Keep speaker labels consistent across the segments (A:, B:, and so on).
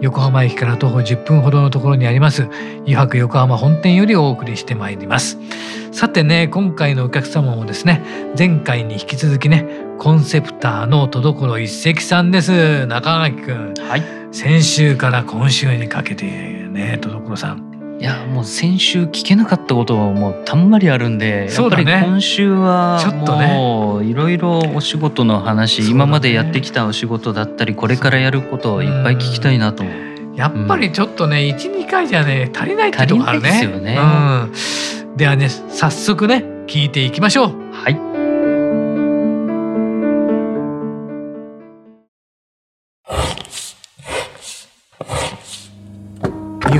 A: 横浜駅から徒歩10分ほどのところにあります。湯泊横浜本店よりお送りしてまいります。さてね今回のお客様もですね前回に引き続きねコンセプターの戸所一石さんです。中垣くん、はい、先週から今週にかけてね戸所さん
B: いやもう先週聞けなかったことはもうたんまりあるんで、やっぱり今週はもういろいろお仕事の話、ね、今までやってきたお仕事だったりこれからやることをいっぱい聞きたいなと。
A: やっぱりちょっとね、うん、12回じゃね足りないってとこあるね。
B: ですよね、
A: うん、ではね早速ね聞いていきましょう。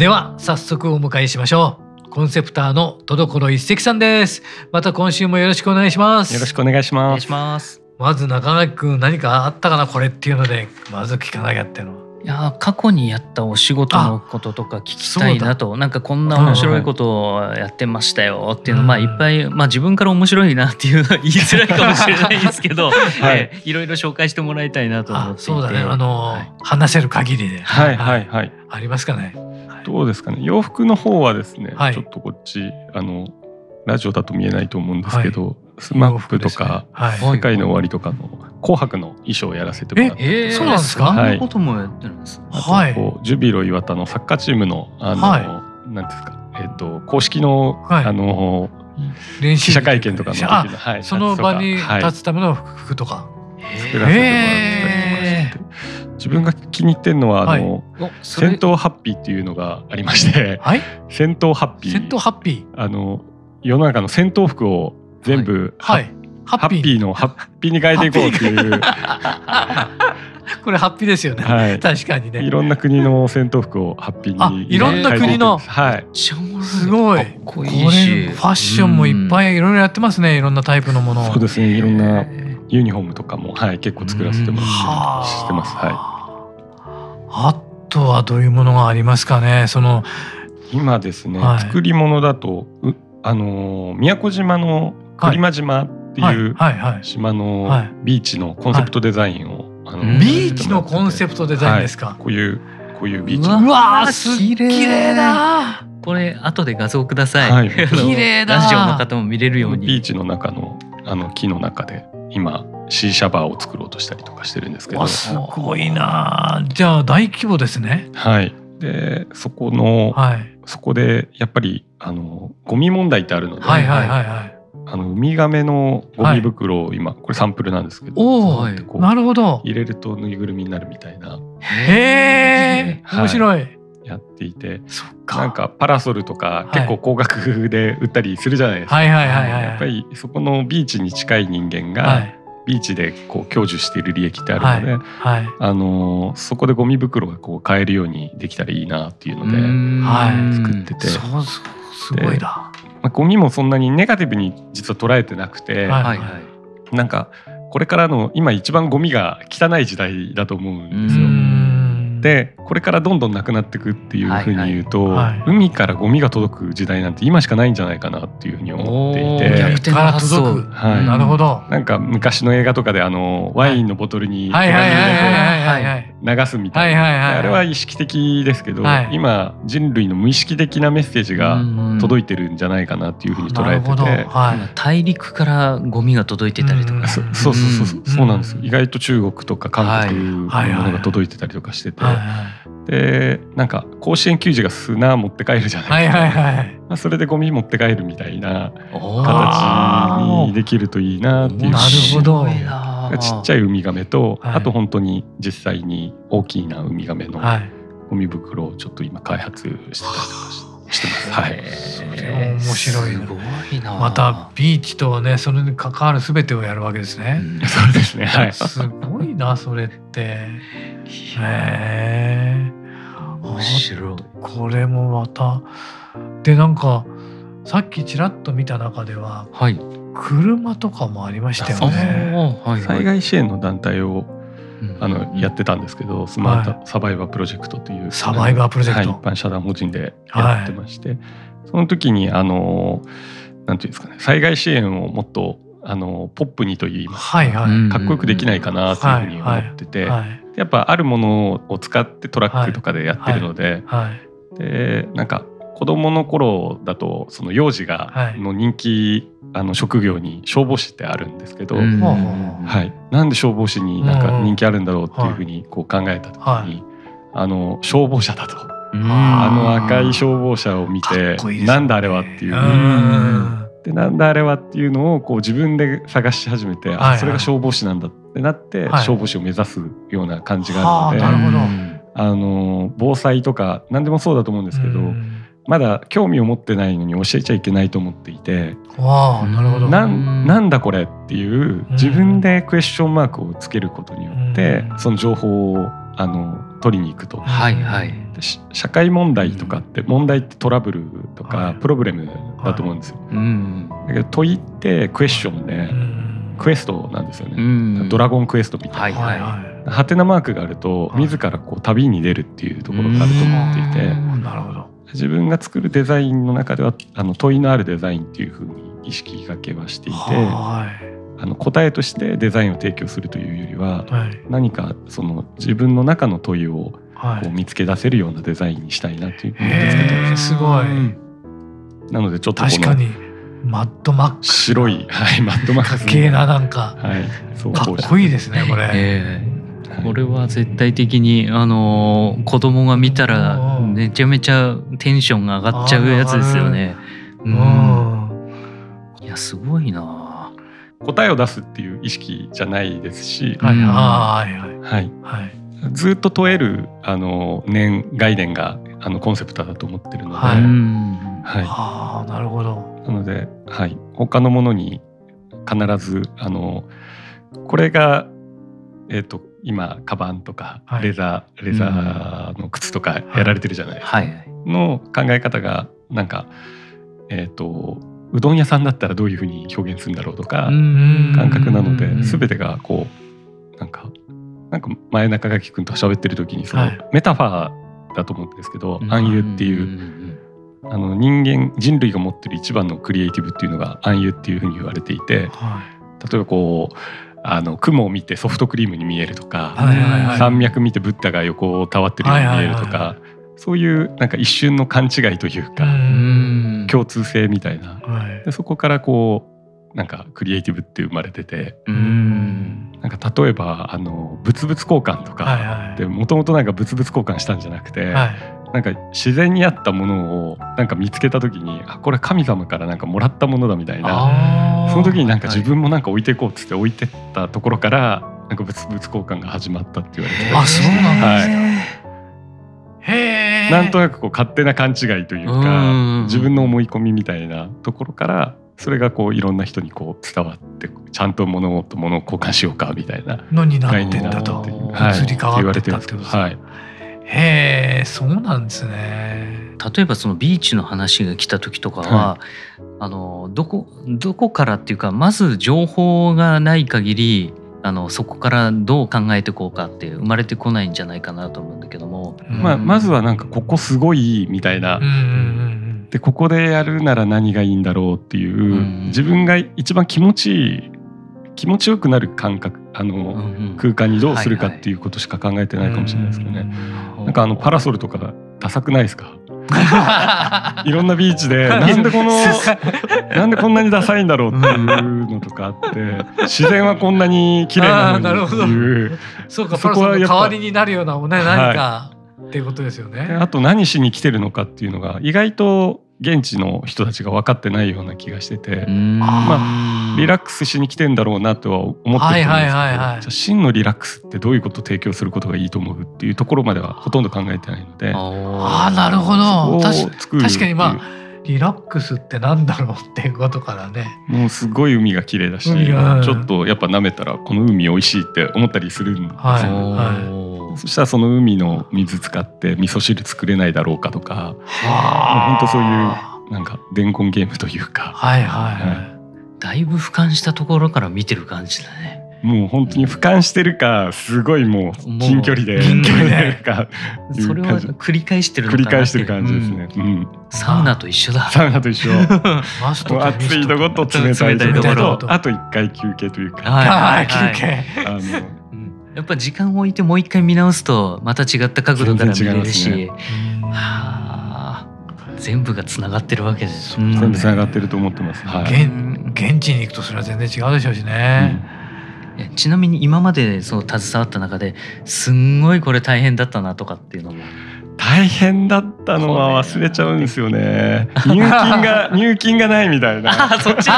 A: では早速お迎えしましょう。コンセプターの戸所一石さんです。また今週もよろしくお願いします。
C: よろしくお願いします。
B: ます。
A: まず中垣君何かあったかな？これっていうのでまず聞かなきゃっていうの
B: いや過去にやったお仕事のこととか聞きたいなと。なんかこんな面白いことをやってましたよっていうの、まあいっぱい、まあ、自分から面白いなっていうのは言いづらいかもしれないですけど、はい。えー、いろいろ紹介してもらいたいなと思って
A: そうだね。あの、はい、話せる限りで、
C: はいはいはい、
A: ありますかね。
C: どうですかね。洋服の方はですね、はい、ちょっとこっちあのラジオだと見えないと思うんですけど、はい、スマップとか、ね。はい、世界の終わりとかの紅白の衣装をやらせてもらって、
A: えー、そうなんですか、
B: はい、そんなこともやってるんです
C: はい、こうジュビロ磐田のサッカーチームのあの、はい、なんですか？えっ、ー、と公式の、はい、あの練習記者会見とかの時の、
A: はい、その場に立つための服とか、
C: 作らせてもらって。自分が気に入ってるのはあの、戦闘ハッピーっていうのがありまして、はい、戦闘ハッピー。
A: 戦闘ハッピ
C: ー。あの世の中の戦闘服を全部、はい、ハッピー。のハッピーに変えていこうっていう。
A: これハッピーですよね、はい、確かにね。
C: いろんな国の戦闘服をハッピーに
A: いろんな国の。
C: はい。
A: すごい。これファッションもいっぱいいろいろやってますね。いろんなタイプのもの
C: そうですね。いろんなユニフォームとかも、はい、結構作らせてもらってます。はい。
A: あとはどういうものがありますかね。その
C: 今ですね、はい、作り物だとあの宮古島の栗間島っていう島のビーチのコンセプトデザインを、
A: あのビーチのコンセプトデザインですか？
C: こういうこういうビーチ。
A: うわーす綺麗だ。
B: これ後で画像ください。はい、綺麗だ。ラジオの方も見れるように。
C: ビーチの中のあの木の中で今シーシャバーを作ろうとしたりとかしてるんですけど。
A: すごいなじゃあ大規模ですね。
C: はい。でそこの、はい、そこでやっぱりあのゴミ問題ってあるので、はいはいはいはい、あのウミガメのゴミ袋を今、これサンプルなんですけど、
A: おなるほど。
C: 入れるとぬいぐるみになるみたいな。
A: へえ、面白い。
C: やっていてなんかパラソルとか結構高額で売ったりするじゃないですか、
A: はいはいはいはい、
C: やっぱりそこのビーチに近い人間が、ビーチでこう享受している利益ってあるので、はい。はい、あのそこでゴミ袋がこう買えるようにできたらいいなっていうので作ってて、
A: そうすごいだ、
C: まあ、ゴミもそんなにネガティブに実は捉えてなくて、はいはい、なんかこれからの今一番ゴミが汚い時代だと思うんですよ。でこれからどんどんなくなっていくっていうふうに言うと、はいはい、海からゴミが届く時代なんて今しかないんじゃないかなっていうふうに思っていて
A: 逆転から届く、はい、なるほど。
C: なんか昔の映画とかであのワインのボトルに流すみたいな。あれは意識的ですけど、はい、今人類の無意識的なメッセージが届いてるんじゃないかなっていうふうに捉えてて、
B: はい、大陸からゴミが届いてたりとか、
C: そうそうそうそう。そうなんです意外と中国とか韓国のものが届いてたりとかしてて。でなんか甲子園球児が砂持って帰るじゃないですか、はいはいはい。まあ、それでゴミ持って帰るみたいな形にできるといいなっていう。
A: なるほど
C: ちっちゃいウミガメと、はい、あと本当に実際に大きなウミガメのゴミ袋をちょっと今開発してたりとかしてます。はい、
A: それ面白いな。またビーチとねそれに関わるすべてをやるわけですね。
C: うん、そうですね。はい。
A: すごいなそれって。へえ。
B: 面白い。
A: これもまたでなんかさっきちらっと見た中では、はい、車とかもありましたよね。
C: はい、災害支援の団体をあのやってたんですけど、スマートサバイバープロジェクトという
A: サバイバープロジェクト、
C: はい、一般社団法人でやってまして、はい、その時にあのなんていうんですかね災害支援をもっとあのポップにといいますか、はいはい、かっこよくできないかなというふうに思ってて、はい。はい、やっぱあるものを使ってトラックとかでやってるので、でなんか子供の頃だとその幼児がの人気、あの職業に消防士ってあるんですけど、はい、なんで消防士になんか人気あるんだろうっていうふうにこう考えた時に、あの消防車だと。あの赤い消防車を見て、なんだあれはっていう。でなんだあれはっていうのをこう自分で探し始めて、あそれが消防士なんだってなって、消防士を目指すような感じがあるので、あの防災とか何でもそうだと思うんですけど、まだ興味を持ってないのに教えちゃいけないと思っていて
A: わなるほど。
C: なんなんだこれっていう自分でクエスチョンマークをつけることによってその情報をあの取りに行くと、はいはい、社会問題とかって問題ってトラブルとかプロブレムだと思うんですよ。はい。はい、だけど問いってクエスチョンでクエストなんですよね。ドラゴンクエストみたいな。はいはい、ハテナマークがあると自らこう旅に出るっていうところがあると思っていて。なるほど自分が作るデザインの中ではあの問いのあるデザインっていうふうに意識がけはしていて、あの答えとしてデザインを提供するというよりは、はい、何かその自分の中の問いをこう見つけ出せるようなデザインにしたいなというふうに作ってます。
A: すごい、
C: なのでちょっと
A: 確かにマッドマックス。
C: 白い、はい、マッドマックス
A: かっけえななんか、はい、そうかっこいいですねこれ。えー
B: これは絶対的にあの子供が見たらめちゃめちゃテンションが上がっちゃうやつですよね。うん、い。やすごいな。
C: 答えを出すっていう意識じゃないですし、はい。はいはい。はい、ずっと問えるあの念概念があのコンセプトだと思ってるので、はい、
A: はい、なるほど。
C: なので、はい、他のものに必ずあのこれがえっ、ー、と今カバンとかレザー、はい、レザーの靴とかやられてるじゃないですか、はい、の考え方がなんかえっ、ー、とうどん屋さんだったらどういうふうに表現するんだろうとか感覚なので全てがこうなんかなんか前中垣君と喋ってる時にそのメタファーだと思うんですけど暗喩っていうあの人間人類が持ってる一番のクリエイティブっていうのが暗喩っていうふうに言われていて、はい、例えばこうあの雲を見てソフトクリームに見えるとか、山脈見てブッダが横をたわってるように見えるとか、そういうなんか一瞬の勘違いというか共通性みたいな、はい、でそこからこうなんかクリエイティブって生まれててなんか例えばあの物々交換とかでもともとなんか物々交換したんじゃなくて、はい、なんか自然にあったものをなんか見つけた時にあこれ神様からなんかもらったものだみたいな。その時になんか自分もなんか置いていこうっつって置いてったところからなんか物々交換が始まったって言われて。
A: あそうなんですね、
C: はい、へなんとなくこう勝手な勘違いというか自分の思い込みみたいなところからそれがこういろんな人にこう伝わってちゃんと物事物を交換しようかみたいな。
A: のになってんだと。移り変わってたってことですか、はい、へえそうなんですね。
B: 例えばそのビーチの話が来た時とかは、はい、あのどこどこからっていうかまず情報がない限りあのそこからどう考えていこうかって生まれてこないんじゃないかなと思うんだけども、
C: まあ、まずはなんかここすごいみたいな、でここでやるなら何がいいんだろうっていう、うん、自分が一番気持ちいい気持ちよくなる感覚あの、うんうん、空間にどうするかっていうことしか考えてないかもしれないですけどね、はいはい、なんかあのパラソルとかダサくないですか？いろんなビーチで なんでこのなんでこんなにダサいんだろうっていうのとかあって自然はこんなに綺麗なのにっていう。
A: そうかそこは代わりになるようなもね何か、っていうことですよね。
C: あと何しに来てるのかっていうのが意外と現地の人たちが分かってないような気がしてて、まあリラックスしに来てんだろうなとは思ってるんですけど、はいはいはいはい、じゃ真のリラックスってどういうことを提供することがいいと思うっていうところまではほとんど考えてないので
A: ああなるほど。確かにまあリラックスってなんだろうっていうことからね。
C: もうすごい海が綺麗だし、ちょっとやっぱ舐めたらこの海美味しいって思ったりするんですよ、はいはい、そしたらその海の水使って味噌汁作れないだろうかとか。本当そういうなんか伝言ゲームというか、
A: はいはい、はい、
B: だいぶ俯瞰したところから見てる感じだね。
C: もう本当に俯瞰してるかすごいもう近距離で
A: 近距離で。か
B: それは繰り返してる
C: 繰り返してる感じですね、うん、うん、
B: サウナと一緒だ。
C: サウナと一緒。暑いとこと冷たいとことあと一回休憩というか。
A: はい、休憩。あの
B: やっぱ時間を置いてもう一回見直すとまた違った角度から見れるし、ね、はあ全部がつながってるわけです、
C: ね、全部つながってると思ってます、
A: はい、現地に行くとそれは全然違うでしょうしね、
B: うん。ちなみに今までそう携わった中ですんごいこれ大変だったなとかっていうのも
C: 大変だったのは忘れちゃうんですよね。入金が 入金がないみたいな。
B: あそっち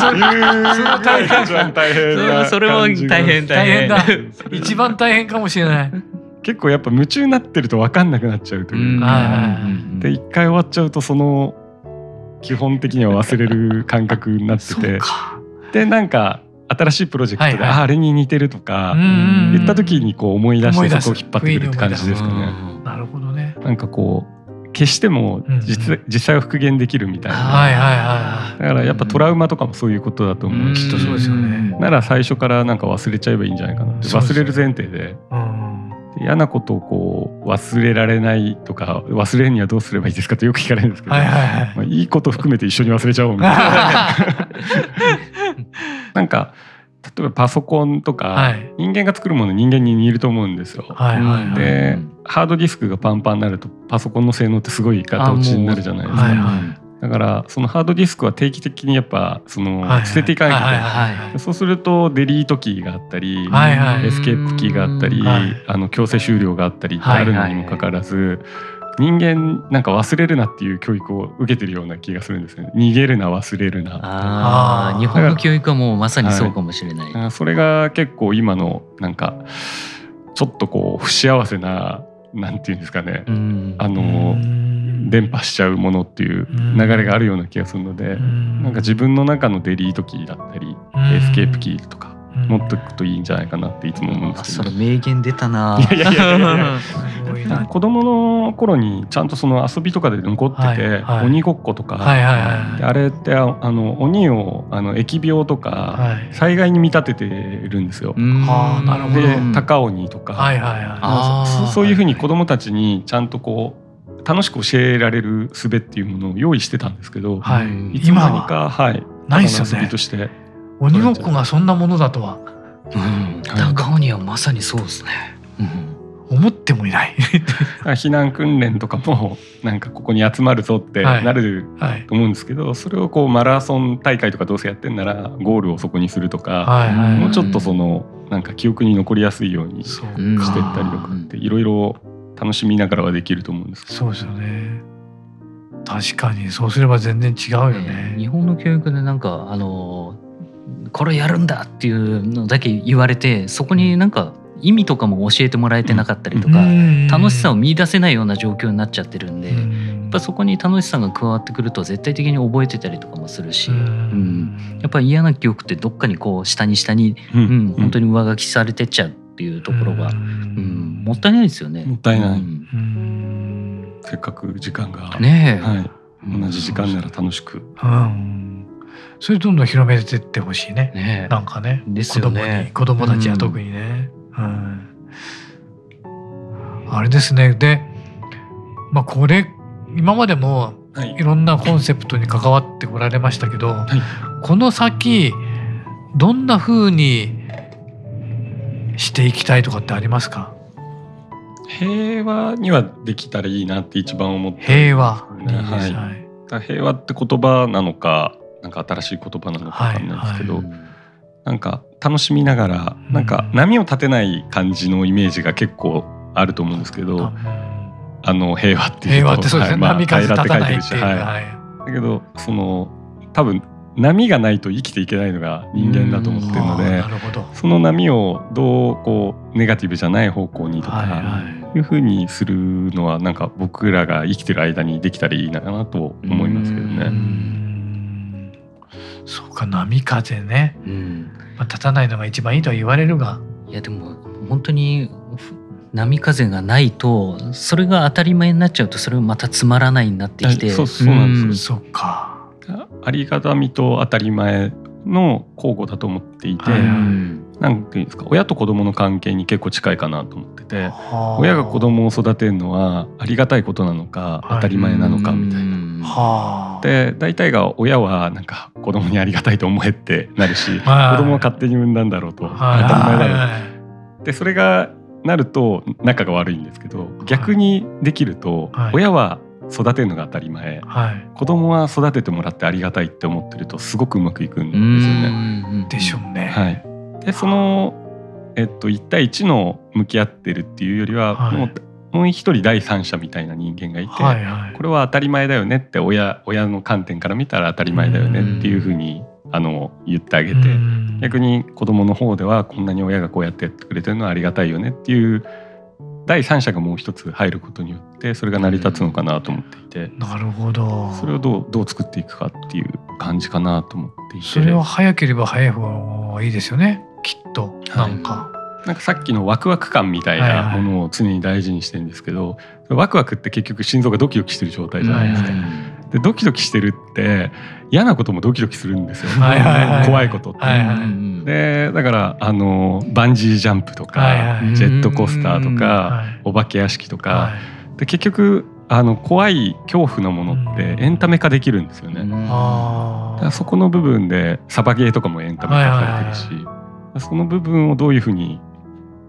C: そういう大変大変
B: それも大変大変だ。
A: 一番大変かもしれない。
C: 結構やっぱ夢中になってると分かんなくなっちゃうというか。で一回終わっちゃうとその基本的には忘れる感覚になってて。でなんか新しいプロジェクトで、ああれに似てるとか言った時にこう思い出してそこを引っ張ってくるって感じですかね。
A: なるほどね。
C: なんかこう消しても実,、実際は復元できるみたいな、
A: はいはいはい、
C: だからやっぱトラウマとかもそういうことだと思う、
A: うきっとそうですよね。
C: なら最初からなんか忘れちゃえばいいんじゃないかなって。忘れる前提で、うん、嫌なことをこう忘れられないとか忘れるにはどうすればいいですかってよく聞かれるんですけど、はいはいはい。まあ、いいこと含めて一緒に忘れちゃおうみたいな。なんか例えばパソコンとか、はい、人間が作るもの人間に似ると思うんですよ。はいはいはい、でハードディスクがパンパンになるとパソコンの性能ってすごいガタ落ちになるじゃないですか。はいはい、だからそのハードディスクは定期的にやっぱその捨てていかなきゃいけない。そうするとデリートキーがあったり、はいはい、エスケープキーがあったり、あの強制終了があったりってあるのにもかかわらず。人間なんか忘れるなっていう教育を受けてるような気がするんですね。逃げるな忘れるな。
B: ああ日本の教育はもうまさにそうかもしれない、
C: はい、それが結構今のなんかちょっとこう不幸せななんていうんですかね。あの伝播しちゃうものっていう流れがあるような気がするのでなんか自分の中のデリートキーだったりエスケープキーとか持っておくといいんじゃないかなっていつも思うんです
B: けど、それ名言出たな。いやいやいやい
C: や。子供の頃にちゃんとその遊びとかで残ってて、はいはい、鬼ごっことか、はいはいはい、あれってあの鬼をあの疫病とか、災害に見立ててるんですよ。
A: あなるほど。
C: で高鬼とか、はいはいはい、そういうふうに子供たちにちゃんとこう楽しく教えられる術っていうものを用意してたんですけど、はい、いつの間にか、はい、
A: ないですよね。
C: として
A: 鬼ごっこがそんなものだとは。
B: うん、高鬼はまさにそうですね。
A: うん、思ってもいない。
C: 避難訓練とかもなんかここに集まるぞってなると思うんですけど、はい。はい、それをこうマラソン大会とかどうせやってんならゴールをそこにするとか、はいはいはい、もうちょっとそのなんか記憶に残りやすいようにしてったりとかっていろいろ楽しみながらはできると思うんです
A: そうですよね。確かにそうすれば全然違うよね、
B: えー、日本の教育でなんかあのこれやるんだっていうのだけ言われてそこになんか意味とかも教えてもらえてなかったりとか、楽しさを見出せないような状況になっちゃってるんで、やっぱそこに楽しさが加わってくると絶対的に覚えてたりとかもするし、うん。やっぱ嫌な記憶ってどっかにこう下に下に、うん。本当に上書きされてっちゃうっていうところが、うん。もったいないですよね。
C: もったいない、せっかく時間が、ねはい、同じ時間なら楽しく。うん
A: それどんどん広めてってほしいね。ね。なんかね。
B: ですよね。
A: 子供たちは特にね。うん、あれですね。で、まあこれ今までもい。ろんなコンセプトに関わってこられましたけど、はい、この先どんな風にしていきたいとかってありますか？
C: 平和にはできたらいいなって一番思って、
A: ね、平和、
C: はい、平和って言葉なのかなんか新しい言葉なのか分かんないですけど、はいはい、なんか楽しみながらなんか波を立てない感じのイメージが結構あると思うんですけど、あの平和っていう
A: 平和ってそうですね、
C: まあ、
A: 波風立たないっていう、
C: はい。
A: はい。
C: だけどその多分波がないと生きていけないのが人間だと思ってるのでその波をどうこうネガティブじゃない方向にとか、
A: はいはい。
C: いうふうにするのはなんか僕らが生きてる間にできたらいいなと思いますけどね。
A: んそうか波風ね、
B: うん。
A: まあ、立たないのが一番いいとは言われるが。
B: いやでも本当にふ波風がないとそれが当たり前になっちゃうとそれまたつまらないになってきて。
C: あそうそうなんです。
A: そうか。
C: ありがたみと当たり前の交互だと思っていて、
A: はい
C: なんていうんですか親と子供の関係に結構近いかなと思ってて
A: はあ
C: 親が子供を育てるのはありがたいことなのか
A: はい。
C: 当たり前なのかみたいな。
B: うん
A: はあ。
C: で大体が親はなんか子供にありがたいと思えってなるし子
A: はい。
C: 供は勝手に産んだんだろうと当
A: はい。
C: たり前だろう
A: はい
C: でそれがなると仲が悪いんですけど逆にできると
A: はい。
C: 親は育てるのが当たり前。
A: はい。
C: 子供は育ててもらってありがたいって思ってるとすごくうまくいくんですよね。
B: うん
A: でしょうね、
C: はい、でその、えっと、1対1の向き合ってるっていうよりは、
A: はい。
C: もうもう一人第三者みたいな人間がいて、
A: はいはい。
C: これは当たり前だよねって親親の観点から見たら当たり前だよねっていうふうにあの言ってあげて
A: うん。
C: 逆に子供の方ではこんなに親がこうやってやってくれてるのはありがたいよねっていう第三者がもう一つ入ることによってそれが成り立つのかなと思っていて。
A: なるほど。
C: それをどうどう作っていくかっていう感じかなと思っていて。
A: それは早ければ早い方がいいですよね。きっと。
C: はい
A: なんか、
C: なんかさっきのワクワク感みたい
A: はいは
C: ない。ものを常に大事にしてるんですけど、ワクワクって結局心臓がドキドキしてる状態じゃないですか。
A: はい
C: でドキドキしてるって嫌なこともドキドキするんですよ、
A: はいはいはい。
C: 怖いことって。
A: はいはい。
B: うん
C: でだからあのバンジージャンプとか、
A: はいはい
C: ジェットコースターとか、
A: はい。
C: お化け屋敷とか、
A: はい。
C: で結局あの怖い恐怖のものって
A: うん。
C: エンタメ化できるんですよね。だ
A: あ
C: からそこの部分でサバゲーとかもエンタメ化されてるし、その部分をどういうふうに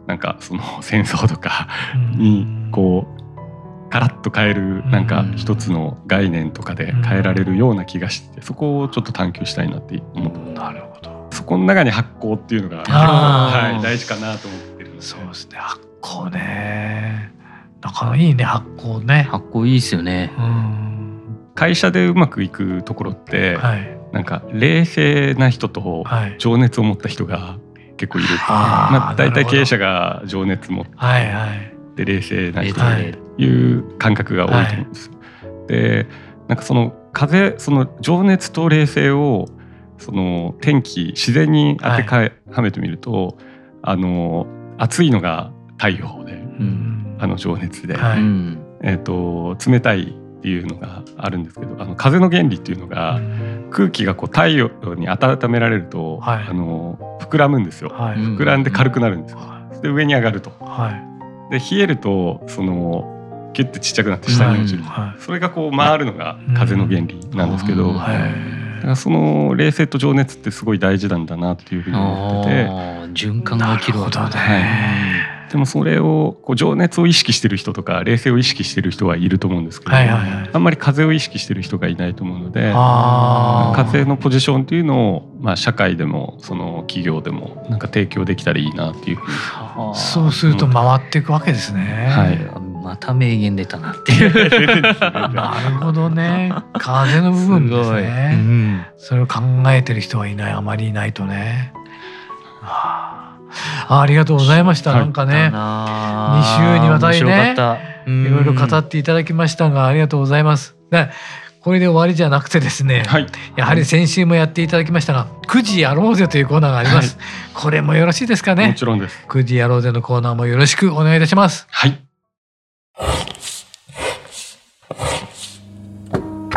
C: なんかその 戦争とかにこうガラッと変えるなんか一つの概念とかで変えられるような気がしてそこをちょっと探求したいなって思って
A: う。んなるほど。
C: そこの中に発酵っていうのがはい、大事かなと思ってる
A: そうですね。発酵ね。なかなかいいね発酵ね。
B: 発酵いいですよね。
A: うん。
C: 会社でうまくいくところって、
A: はい。
C: なんか冷静な人と
A: はい。
C: 情熱を持った人が結構いる、まあ、大体経営者が情熱持っ
A: はいはい。
C: て冷静な人
A: はい
C: という感覚が多いと思うんです。でなんかその風その情熱と冷静をその天気自然に当てかはめてみると、あの暑いのが太陽で
A: うん。
C: あの情熱で、
A: はい。
B: うん。
C: えー、と冷たいっていうのがあるんですけどあの風の原理っていうのが、
A: うん
C: 空気がこう太陽に温められると、
A: はい。
C: あの膨らむんですよ。
A: はい。
B: うん
C: 膨らんで軽くなるんですよ。
A: は
C: で上に上がると。
A: いはい。
C: で冷えるとそのキュッてちっちゃくなって下に落ちる、
A: はい。
C: それがこう回るのが風の原理なんですけど、
B: うん。
C: だ
A: はい。
C: からその冷静と情熱ってすごい大事なんだなっていうふうに思ってて。
B: 循環が起きるわけ
A: なるほど
C: は
A: ね
C: でもそれをこう情熱を意識してる人とか冷静を意識してる人はいると思うんですけど、
A: はいはいはい
C: あんまり風を意識してる人がいないと思うので風のポジションっていうのを、まあ、社会でもその企業でもなんか提供できたらいいなっていうふうに
B: あー
A: そうすると回っていくわけですね。
C: はい
B: また名言出たなっていう
A: なるほどね。風の部分ですね。
B: うん
A: それを考えてる人はいない、あまりいないとね。ああありがとうございました。
C: はい
A: なんかね、
B: 二
A: 週にわたりね
B: 面白かった
A: いろいろ語
B: っ
A: っていただきましたが、ありがとうございます。でこれで終わりじゃなくてですね、
C: はい
A: やはり先週もやっていただきましたが、9時やろうぜというコーナーがあります。これもよろしいですか
C: も
A: ね。
C: ちろんです
A: 9時やろうぜのコーナーもよろしくお願いいたします。
C: はい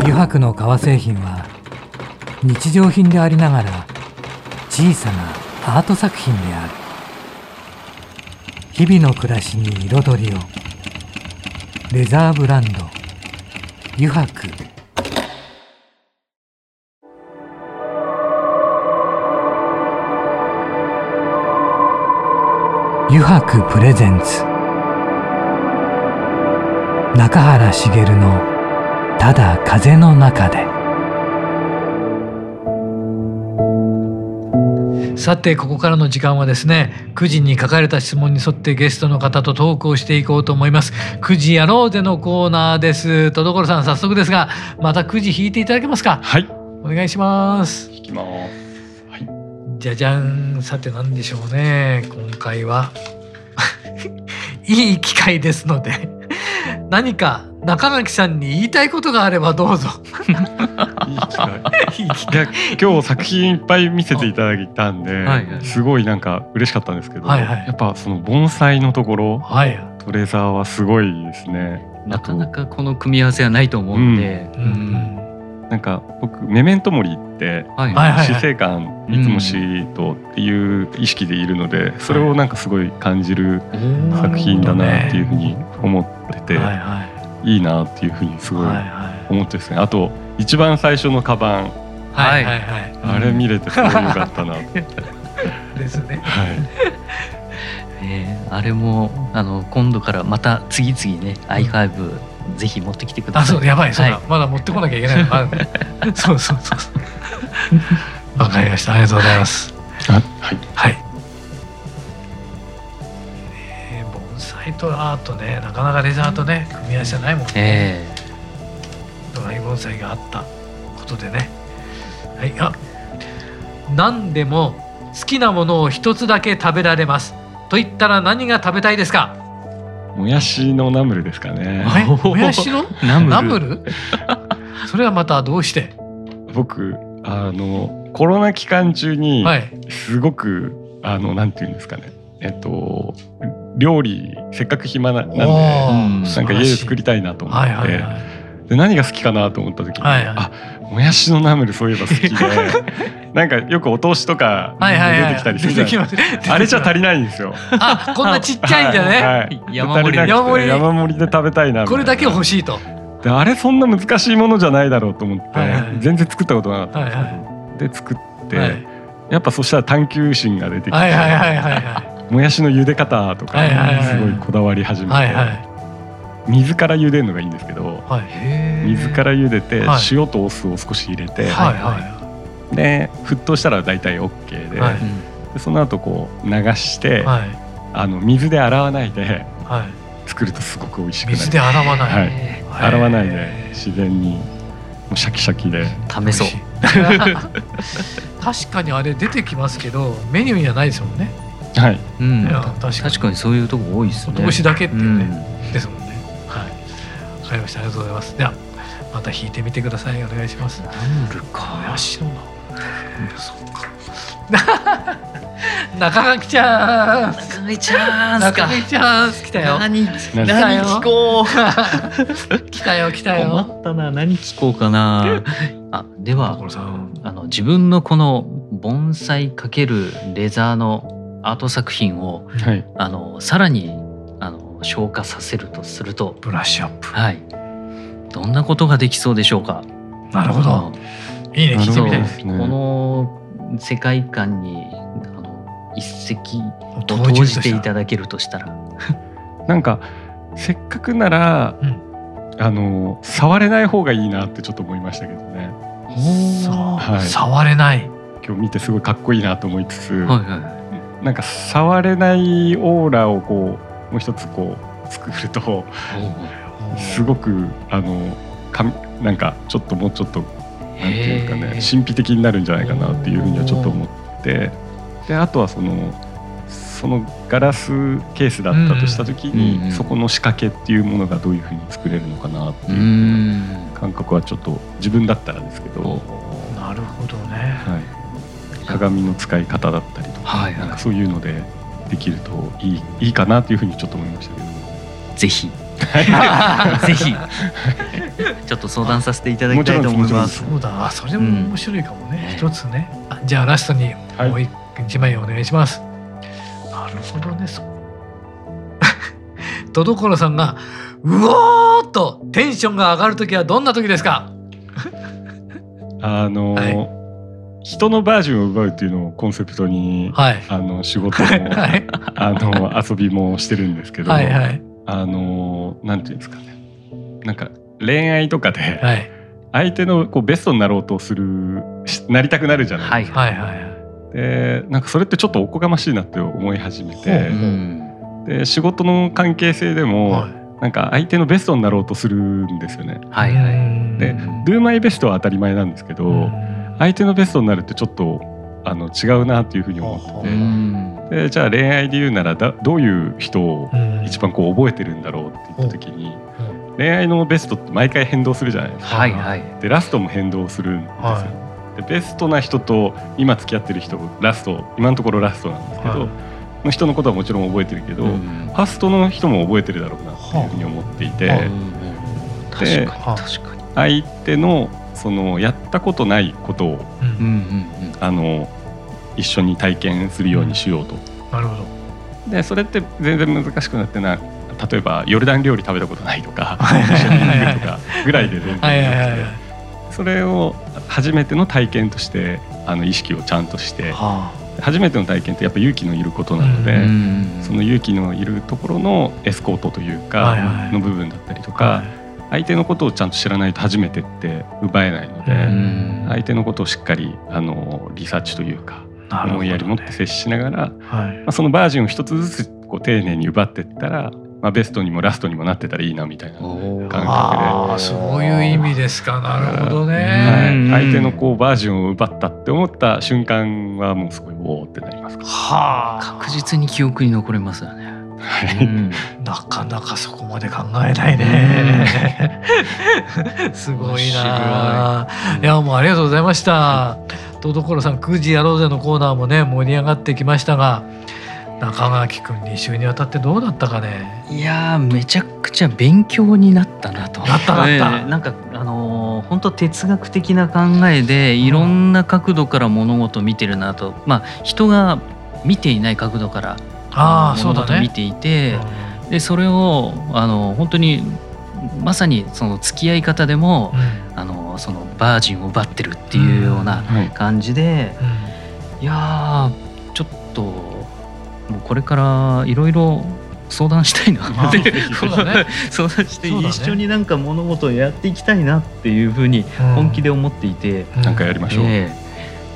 D: 油白の革製品は日常品でありながら小さなアート作品である日々の暮らしに彩りを。レザーブランド。油白油白プレゼンツ。中原茂の「ただ風の中で」
A: さてここからの時間はですね9時に書かれた質問に沿ってゲストの方とトークをしていこうと思います。9時やろうぜのコーナーです。戸所さん早速ですがまた9時引いていただけますか？
C: はい。
A: お願いします。
C: 引きます。はい。
A: じゃじゃん。さて何でしょうね。今回は。いい機会ですので。何か中垣さんに言いたいことがあればどうぞ。
C: いい機会。いや今日作品いっぱい見せていただいたんで、
B: はいはい。
C: すごいなんか嬉しかったんですけど、
A: はいはい。
C: やっぱその盆栽のところ
A: はい
C: トレーザーはすごいですね。
B: なかなかこの組み合わせはないと思うんで、
A: うん。うん。
C: なんか僕メメントモリって
B: はい
A: は
C: 死生観いつも死とっていう意識でいるのでそれをなんかすごい感じる作品だなっていうふうに思ってて。
A: はいはい
C: いいなっていうふうにすごい
A: はいはい。
C: 思ってですね。あと一番最初のカバン。
A: はいはいはい。
C: あれ見れてすごい良かったな。は い
A: ですね。
B: えー あれもあの今度からまた次々ね i5 ぜひ持ってきてくだ
A: あ
B: さい。
A: そうやばい。そうだ、
B: はい。
A: まだ持ってこなきゃいけないの。まだ。そうそうそうそう。わかりました。ありがとうございます。
C: あはい
A: とアートねなかなかレザーとね組み合わせないもんね。
B: え
A: ドライ盆栽があったことでね。はいあ何でも好きなものを一つだけ食べられます。と言ったら何が食べたいですか？
C: もやしのナムルですかね。
A: え もやしの？
B: ーナムル？
A: ナムル？それはまたどうして？
C: 僕あのコロナ期間中に
A: はい。
C: すごくあのなんていうんですかね。えっと料理せっかく暇ななんでなんか家で作りたいなと思って、
A: はいはいはい。
C: で何が好きかなと思った時に、
A: はいはい。
C: あもやしのナムルそういえば好きで なんかよくお通しとか
A: はいはいはい。
C: 出てきたりするじゃないですか、
A: 出てきます。
C: あれじゃ足りないんですよ。
A: あこんなちっちゃいんだね、
C: はい。はい
B: 山盛り。
C: 足り
A: 山盛り。
C: 山盛りで食べたいなみたいな。
A: これだけ欲しいと。
C: であれそんな難しいものじゃないだろうと思って、
A: はいはい。
C: 全然作ったことなかったんですよ、
A: はい
C: で作って、
A: はい
C: やっぱそしたら探求心が出てきて、
A: はいはいはいはいはい
C: もやしの茹で方とかすごいこだわり始めて、水から茹でるのがいいんですけど
A: はい。
C: 水から茹でて
A: はい。
C: 塩とお酢を少し入れて、
A: はいは
C: で沸騰したら大体 OK で,、
A: はい。
C: でその後こう流して、
A: いはい。
C: あの水で洗わないで
A: はい。
C: 作るとすごく美味しくなる。
A: 水で洗わない、
C: はい。
B: え
C: 洗わないで自然にもうシャキシャキで。
B: ー試そう。
A: 確かにあれ出てきますけどメニューにはないですもんね
C: はい。
B: うん。
A: 確かに。
B: そういうとこ多いですね。
A: お通しだけっていうね、
B: うん。
A: ですもんね。はい。わかりました。ありがとうございます。ではまた弾いてみてください。お願いします。
B: ナムルか。
A: もやしのな。そうか。中垣ちゃん。
B: 中身チャンスか。
A: 中垣ちゃん来たよ。
B: 何
C: 何
B: 何聞こう。
A: 来たよ来たよ。
B: 困ったな。何聞こうかな。あではあの自分のこの盆栽かけるレザーのアート作品を
C: はい。
B: あのさらにあの消化させるとすると
A: ブラッシュアップ。
B: はい。どんなことができそうでしょうか？
A: なるほど。いいね聞いてみたい
C: ですね。
B: この世界観にあの一石を
A: 投
B: 投
A: じていた
B: だけるとしたら。
C: なんかせっかくなら、
A: うん。
C: あの触れない方がいいなってちょっと思いましたけどね。
A: そう、
C: はい。
A: 触れない。
C: 今日見てすごいかっこいいなと思いつつ、
B: はいは
C: なんか触れないオーラをこうもう一つこう作ると
B: い。
C: すごくあのかみなんかちょっともうちょっとなんていうかね神秘的になるんじゃないかなっていうふうにはちょっと思って。であとはそのそのガラスケースだったとした時に、そこの仕掛けっていうものがどういうふうに作れるのかなって
B: う
C: いう
B: ん。
C: 感覚はちょっと自分だったらですけど、
A: なるほどね。
C: はい、鏡の使い方だったりとか,、
B: はいはい。
C: なんかそういうのでできるといいいいかなっていうふうにちょっと思いましたけど。
B: ぜひ。ぜひ。ちょっと相談させていただきたいと思います。
A: そうだ。あそれも面白いかもね、
B: うん
A: 一つね。あじゃあラストに
C: はい。
A: もう一一枚お願いします、なるほどね。そう戸所さんがうおーっとテンションが上がる時はどんな時ですか？
C: あの、
A: はい
C: 人のバージョンを奪うっていうのをコンセプトに、
A: はい。
C: あの仕事も、
A: はい。
C: あの遊びもしてるんですけど、
A: はいはい。
C: あのなんていうんですかね。なんか恋愛とかで
A: はい。
C: 相手のこうベストになろうとするしなりたくなるじゃないですか。
B: はい
A: はいはい
C: ででなんかそれってちょっとおこがましいなって思い始めて、で仕事の関係性でも、はい、なんか相手のベストになろうとするんですよね。
B: はいはい、
C: で「Do my best」は当たり前なんですけど相手のベストになるってちょっとあの違うなっていうふうに思ってて。でじゃあ恋愛で言うならだどういう人を一番こう覚えてるんだろうって言った時に恋愛のベストって毎回変動するじゃないですか。
B: はいはい、
C: でラストも変動するんですよ。はい。でベストな人と今付き合ってる人ラスト今のところラストなんですけど、はい、の人のことはもちろん覚えてるけど、うん、ファストの人も覚えてるだろうなっていうふうに思っていて、は
B: あ、で
C: 相手のそのやったことないことを、うん、あの一緒に体験するようにしようと。
A: なるほ
C: ど。でそれって全然難しくなってな例えばヨルダン料理食べたことないとか 一緒に行くとかぐらいで全然。それを初めての体験としてあの意識をちゃんとして、はあ、初めての体験ってやっぱ勇気のいることなので、その勇気のいるところのエスコートというか、はいはい、の部分だったりとか、はい、相手のことをちゃんと知らないと初めてって奪えないので、相手のことをしっかりあのリサーチというか、思いやり持って接しながら、はい、まあ、そのバージンを一つずつこう丁寧に奪っていったらまあ、ベストにもラストにもなってたらいいなみたいな感覚
A: で。そういう意味ですか。なるほどね、
C: はい、相手のこうバージョンを奪ったって思った瞬間はもうすごいおおってなります
B: はあ。確実に記憶に残りますよね。
A: はい、うん、なかなかそこまで考えないね。すごいな。いやもうありがとうございました。とどころさん9時やろうぜのコーナーもね盛り上がってきましたが。中垣君2週にわたってどうだったかね
B: いやめちゃくちゃ勉強になったなと
A: なったなった、え
B: ー、なんかあのー、本当哲学的な考えでいろんな角度から物事を見てるなと、うん、まあ人が見ていない角度から物事を見ていて、ねうん、でそれをあの本当にまさにその付き合い方でも、うん、あのそのバージンを奪ってるっていうような感じで、いやちょっともうこれからいろいろ相談したいなって、相談して一緒になんか物事をやっていきたいなっていうふうに本気で思っていて、
C: うん、なんかやりましょう、え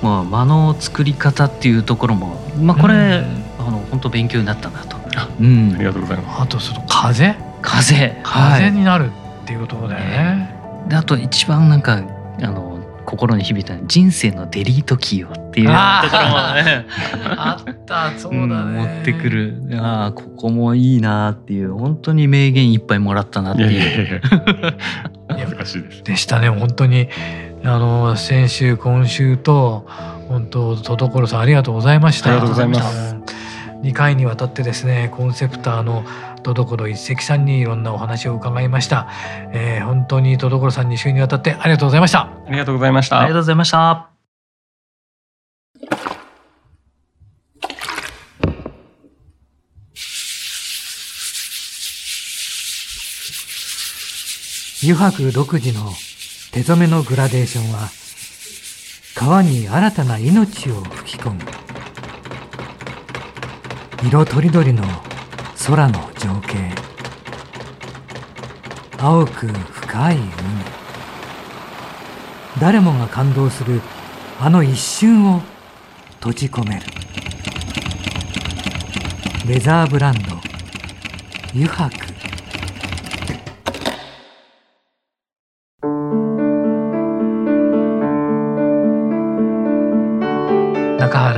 B: ー、まあ、間の作り方っていうところも、まあ、これ、うん、あの本当勉強になったなと、
C: うん、ありがとうございます。
A: あとその風？
B: 風。
A: 風になるっていうことだよね、
B: はい、であと一番なんかあの心に響いた人生のデリートキーをっていう。ところもね
A: あったそうだね、うん、
B: 持ってくる。ああここもいいなっていう本当に名言いっぱいもらったなっていう。いやいやいや
C: 恥ずかしいです。
A: でしたね。本当にあの先週今週と本当戸所さんありがとうございました。
C: ありがとうございます
A: 2回にわたってですねコンセプターの戸所一石さんにいろんなお話を伺いました、えー、本当に戸所さん2週にわたってありがとうございました。
C: ありがとうございました。
B: ありがとうございました。
D: 油白独自の手染めのグラデーションは川に新たな命を吹き込む色とりどりの空の情景。青く深い海。誰もが感動するあの一瞬を閉じ込める。レザーブランド油白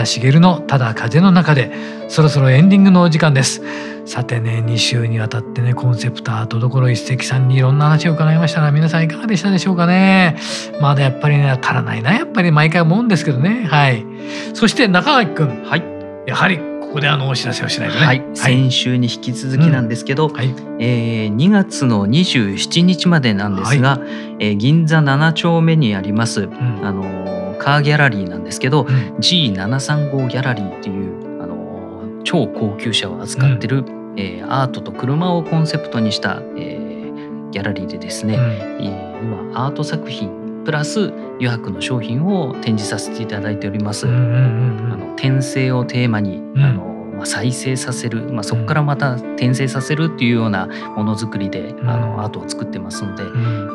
A: 茂のただ風の中でそろそろエンディングのお時間です。さてね2週にわたってねコンセプターとどころ一石さんにいろんな話を伺いましたが皆さんいかがでしたでしょうかね。まだやっぱりね足らないな。やっぱり毎回思うんですけどね。はい。そして中垣くん
B: はい。
A: やはりここであのお知らせをしないとね、
B: はい、はい、先週に引き続きなんですけど、うん、はい、えー、2月の27日までなんですが、はい、えー、銀座7丁目にあります、うん、あのカーギャラリーなんですけど、うん、G735 ギャラリーっていうあの超高級車を扱ってる、うん、えー、アートと車をコンセプトにした、えー、ギャラリーでですね、うん、えー、今アート作品プラス余白の商品を展示させていただいております。あの転生をテーマに、あのまあ、再生させる、まあ、そこからまた転生させるっていうようなものづくりで、あのアートを作ってますので、あ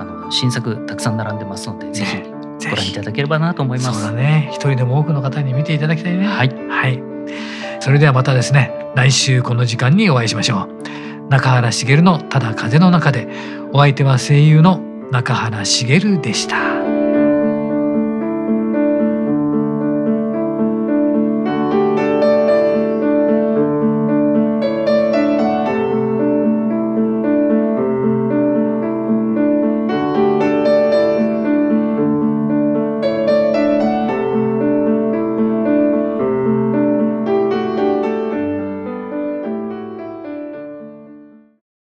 B: の新作たくさん並んでますので、ぜひご覧いただければなと思います。
A: そうだね。一人でも多くの方に見ていただきたいね。
B: はい。
A: はい。それではまたですね、来週この時間にお会いしましょう。中原茂のただ風の中で、お相手は声優の中原茂でした。